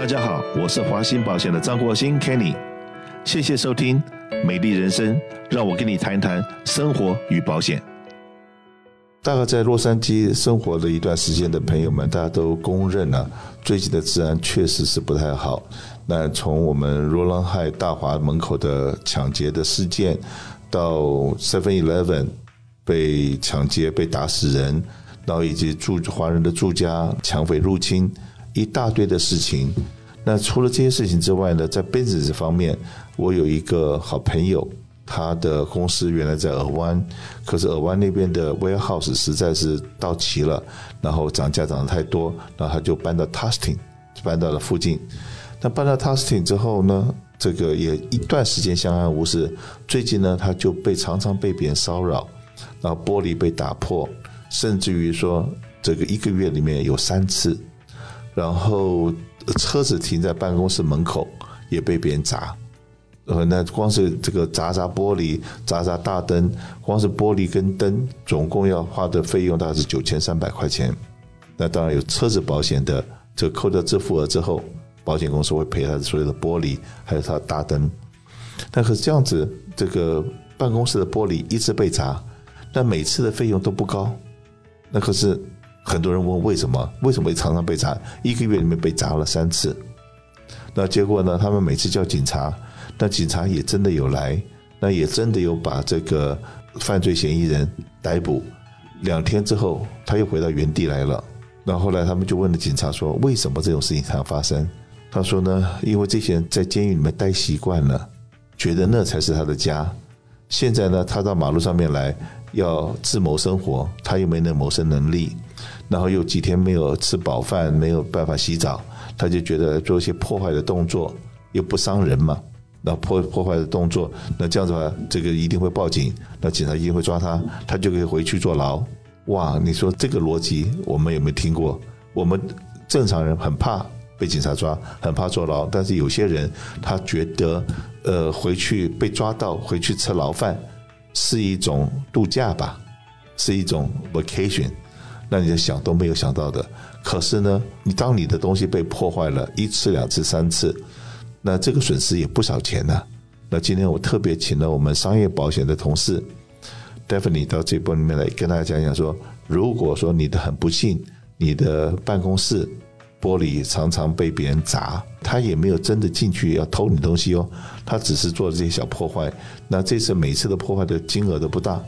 大家好，我是华兴保险的张国兴 Kenny，谢谢收听《美丽人生》，让我跟你谈谈生活与保险。大概在洛杉矶生活了一段时间的朋友们，大家都公认了、最近的治安确实是不太好。那从我们罗兰海大华门口的抢劫的事件，到 Seven Eleven 被抢劫被打死人，然后以及住华人的住家抢匪入侵，一大堆的事情。那除了这些事情之外呢，在 business 方面，我有一个好朋友。他的公司原来在尔湾，可是尔湾那边的 warehouse 实在是到期了，然后涨价涨得太多，然后他就搬到 Tustin，搬到了附近。那搬到 Tustin 之后呢，这个也一段时间相安无事。最近呢，他就被常常被别人骚扰，然后玻璃被打破，甚至于说这个一个月里面有三次，然后车子停在办公室门口也被别人砸。呃，那光是这个砸砸玻璃、砸砸大灯，光是玻璃跟灯，总共要花的费用大概是九千三百块钱。那当然有车子保险的，这扣掉自付额之后，保险公司会赔他所有的玻璃，还有他的大灯。但可是这样子，这个办公室的玻璃一直被砸，但每次的费用都不高。那可是很多人问为什么？为什么常常被砸？一个月里面被砸了三次。那结果呢？他们每次叫警察。那警察也真的有来，那也真的有把这个犯罪嫌疑人逮捕。两天之后，他又回到原地来了。那后来他们就问了警察说：“为什么这种事情常发生？”他说呢：“因为这些人在监狱里面待习惯了，觉得那才是他的家。现在呢，他到马路上面来要自谋生活，他又没那谋生能力，然后又几天没有吃饱饭，没有办法洗澡，他就觉得做一些破坏的动作又不伤人嘛。”那破破坏的动作，那这样子的话，这个一定会报警，那警察一定会抓他，他就可以回去坐牢。哇，你说这个逻辑我们有没有听过？我们正常人很怕被警察抓，很怕坐牢，但是有些人他觉得，呃，回去被抓到，回去吃牢饭是一种度假吧，是一种 vacation，那你就想都没有想到的。可是呢，你当你的东西被破坏了一次、两次、三次。那这个损失也不少钱呢、那今天我特别请了我们商业保险的同事 Daphne 到这波里面来跟大家讲讲说，如果说你的很不幸，你的办公室玻璃常常被别人砸，他也没有真的进去要偷你东西哦，他只是做这些小破坏。那这次每次的破坏的金额都不大。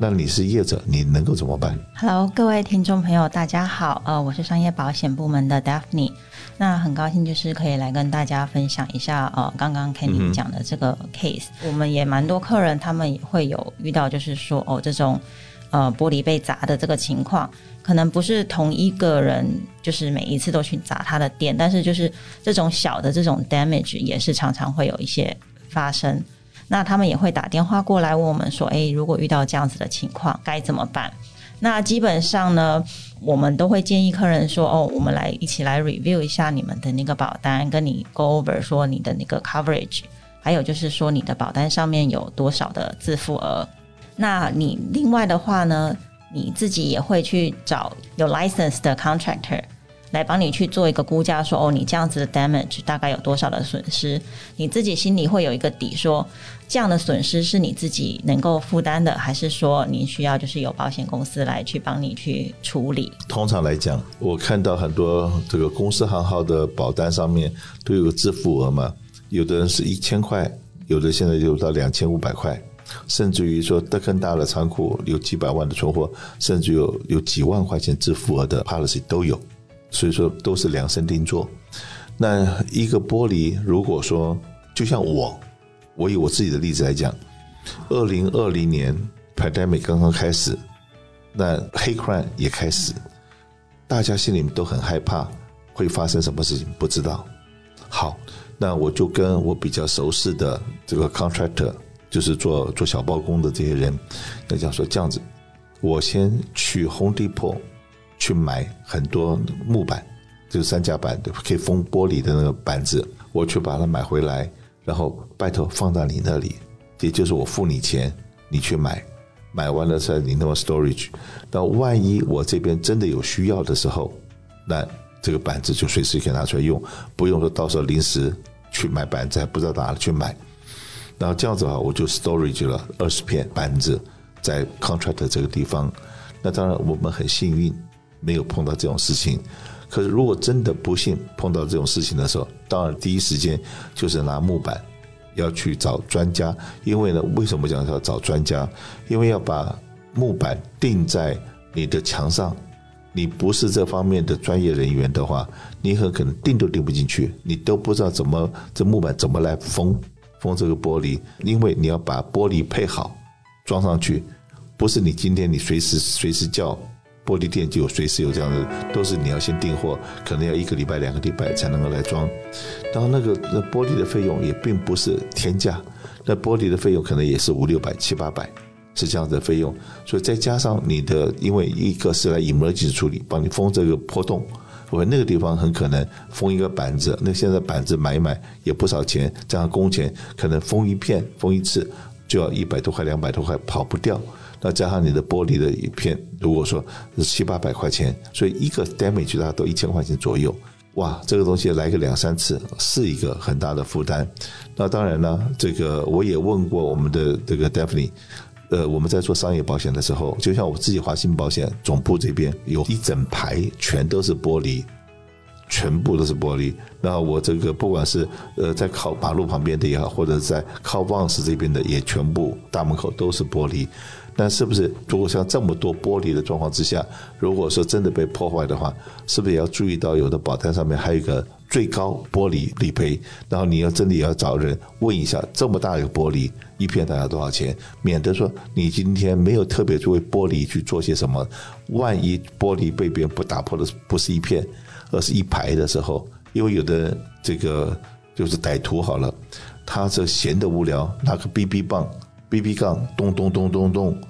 那你是业者，你能够怎么办？Hello，各位听众朋友，大家好，呃，我是商业保险部门的 Daphne，那很高兴就是可以来跟大家分享一下，呃，刚刚 Kenny 讲的这个 case，嗯，我们也蛮多客人，他们也会有遇到，就是说哦，这种呃玻璃被砸的这个情况，可能不是同一个人，就是每一次都去砸他的店，但是就是这种小的这种 damage 也是常常会有一些发生。那他们也会打电话过来问我们说：“诶，如果遇到这样子的情况该怎么办？”那基本上呢，我们都会建议客人说：“哦，我们来一起来 review 一下你们的那个保单，跟你 go over 说你的那个 coverage，还有就是说你的保单上面有多少的自付额。那你另外的话呢，你自己也会去找有 license 的 contractor。”来帮你去做一个估价，说哦，你这样子的 damage 大概有多少的损失？你自己心里会有一个底，说这样的损失是你自己能够负担的，还是说你需要就是有保险公司来去帮你去处理？通常来讲，我看到很多这个公司行号的保单上面都有个自付额嘛，有的人是一千块，有的现在就到两千五百块，甚至于说德更大的仓库有几百万的存货，甚至有有几万块钱自付额的 policy 都有。所以说都是量身定做。那一个玻璃，如果说就像我，我以我自己的例子来讲，二零二零年 pandemic 刚刚开始，那黑 crime 也开始，大家心里面都很害怕会发生什么事情，不知道。好，那我就跟我比较熟悉的这个 contractor，就是做做小包工的这些人，那讲说这样子，我先去 Home Depot。去买很多木板，就是三夹板，可以封玻璃的那个板子。我去把它买回来，然后拜托放到你那里，也就是我付你钱，你去买，买完了在你那个 storage。那万一我这边真的有需要的时候，那这个板子就随时可以拿出来用，不用说到时候临时去买板子还不知道哪里去买。然后这样子的话，我就 storage 了二十片板子在 contract 这个地方。那当然我们很幸运没有碰到这种事情。可是如果真的不幸碰到这种事情的时候，当然第一时间就是拿木板要去找专家。因为呢，为什么讲要找专家？因为要把木板钉在你的墙上。你不是这方面的专业人员的话，你很可能钉都钉不进去，你都不知道怎么这木板怎么来封封这个玻璃，因为你要把玻璃配好装上去，不是你今天你随时随时叫玻璃店就有随时有这样的，都是你要先订货，可能要一个礼拜两个礼拜才能够来装，当然那个那玻璃的费用也并不是天价，那玻璃的费用可能也是五六百七八百。是这样子的费用，所以再加上你的，因为一个是来 emergency 处理，帮你封这个破洞，我那个地方很可能封一个板子，那现在板子买一买也不少钱，加上工钱，可能封一片封一次就要一百多块两百多块，跑不掉。那加上你的玻璃的一片，如果说是七八百块钱，所以一个 damage 大概都一千块钱左右。哇，这个东西来个两三次是一个很大的负担。那当然呢，这个我也问过我们的这个 Daphne。呃，我们在做商业保险的时候，就像我自己华信保险总部这边有一整排全都是玻璃，全部都是玻璃。那我这个不管是呃在靠马路旁边的也好，或者在靠旺斯这边的，也全部大门口都是玻璃。那是不是如果像这么多玻璃的状况之下，如果说真的被破坏的话，是不是也要注意到有的保单上面还有一个？最高玻璃理赔，然后你要真的也要找人问一下，这么大一个玻璃一片大概多少钱？免得说你今天没有特别作为玻璃去做些什么，万一玻璃被别人不打破的不是一片，而是一排的时候，因为有的这个就是歹徒好了，他这闲得无聊，拿个 BB 棒、BB 杠，咚咚咚咚咚，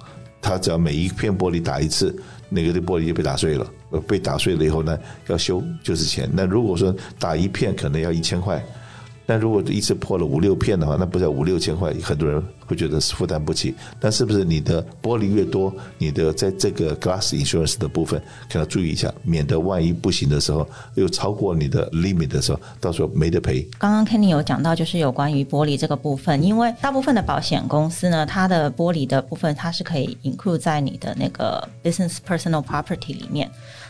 他只要每一片玻璃打一次。那个的玻璃就被打碎了，被打碎了以后呢，要修就是钱。那如果说打一片可能要一千块，但如果一次破了五六片的话，那不是五六千块？很多人会觉得是负担不起。但是不是你的玻璃越多，你的在这个 glass insurance 的部分，可要注意一下，免得万一不行的时候又超过你的 limit 的时候，到时候没得赔。刚刚 Kenny 有讲到，就是有关于玻璃这个部分，因为大部分的保险公司呢，它的玻璃的部分它是可以 include 在你的那个 business personal property 里面。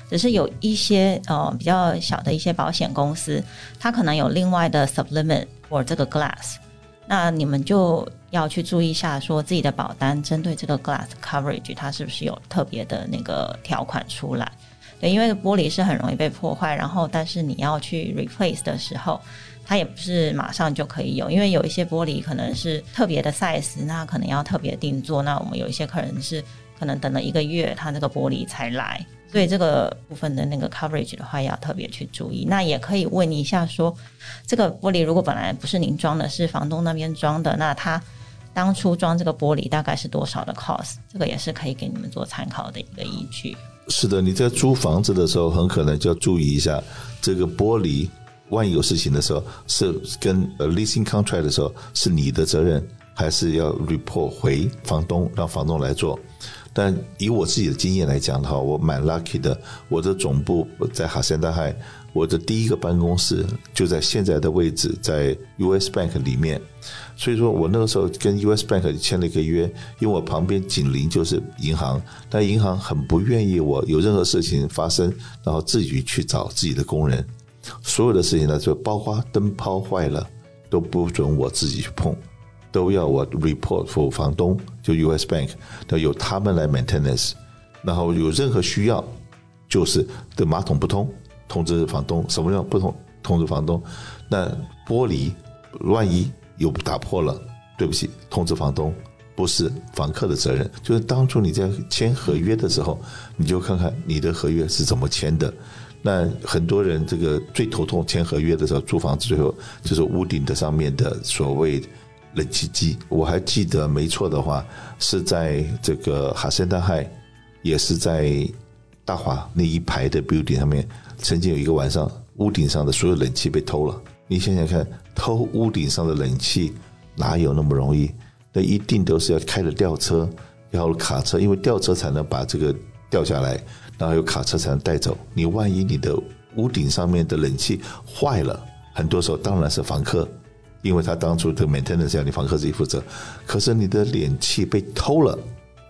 只是有一些呃比较小的一些保险公司，它可能有另外的 sublimit for 这个 glass，那你们就要去注意一下，说自己的保单针对这个 glass coverage，它是不是有特别的那个条款出来？对，因为玻璃是很容易被破坏，然后但是你要去 replace 的时候，它也不是马上就可以有，因为有一些玻璃可能是特别的 size，那可能要特别定做。那我们有一些客人是可能等了一个月，他那个玻璃才来。所以这个部分的那个 coverage 的话，要特别去注意。那也可以问一下说，这个玻璃如果本来不是您装的，是房东那边装的，那他当初装这个玻璃大概是多少的 cost？这个也是可以给你们做参考的一个依据。是的，你在租房子的时候，很可能就要注意一下这个玻璃，万一有事情的时候，是跟呃 leasing contract 的时候是你的责任，还是要 report 回房东，让房东来做？但以我自己的经验来讲的话，我蛮 lucky 的。我的总部在哈森大海，我的第一个办公室就在现在的位置，在 US Bank 里面。所以说我那个时候跟 US Bank 签了一个约，因为我旁边紧邻就是银行，但银行很不愿意我有任何事情发生，然后自己去找自己的工人。所有的事情呢，就包括灯泡坏了，都不准我自己去碰。都要我 report for 房东，就 US Bank，都由他们来 maintenance，然后有任何需要，就是的马桶不通，通知房东，什么叫不通，通知房东。那玻璃万一有打破了，对不起，通知房东，不是房客的责任。就是当初你在签合约的时候，你就看看你的合约是怎么签的。那很多人这个最头痛签合约的时候，租房子最后就是屋顶的上面的所谓。冷气机，我还记得没错的话，是在这个哈森大海，也是在大华那一排的 building 上面，曾经有一个晚上，屋顶上的所有冷气被偷了。你想想看，偷屋顶上的冷气哪有那么容易？那一定都是要开着吊车，然后卡车，因为吊车才能把这个吊下来，然后有卡车才能带走。你万一你的屋顶上面的冷气坏了，很多时候当然是房客，因为他当初的 maintenance 要你房客自己负责。可是你的脸气被偷了，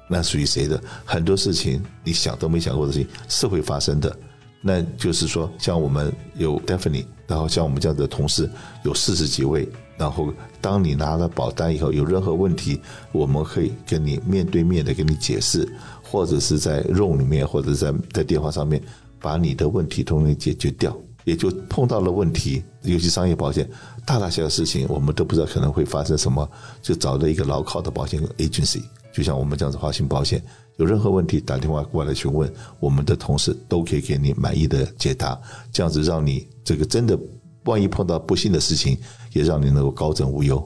那属于谁的？很多事情你想都没想过的事情是会发生的。那就是说，像我们有 Daphne，然后像我们这样的同事有四十几位，然后当你拿了保单以后，有任何问题，我们可以跟你面对面的跟你解释，或者是在 room 里面，或者在在电话上面把你的问题通通解决掉。也就碰到了问题，尤其商业保险，大大小小的事情，我们都不知道可能会发生什么，就找了一个牢靠的保险 agency，就像我们这样子华信保险。有任何问题打电话过来询问，我们的同事都可以给你满意的解答。这样子让你这个真的，万一碰到不幸的事情，也让你能够高枕无忧。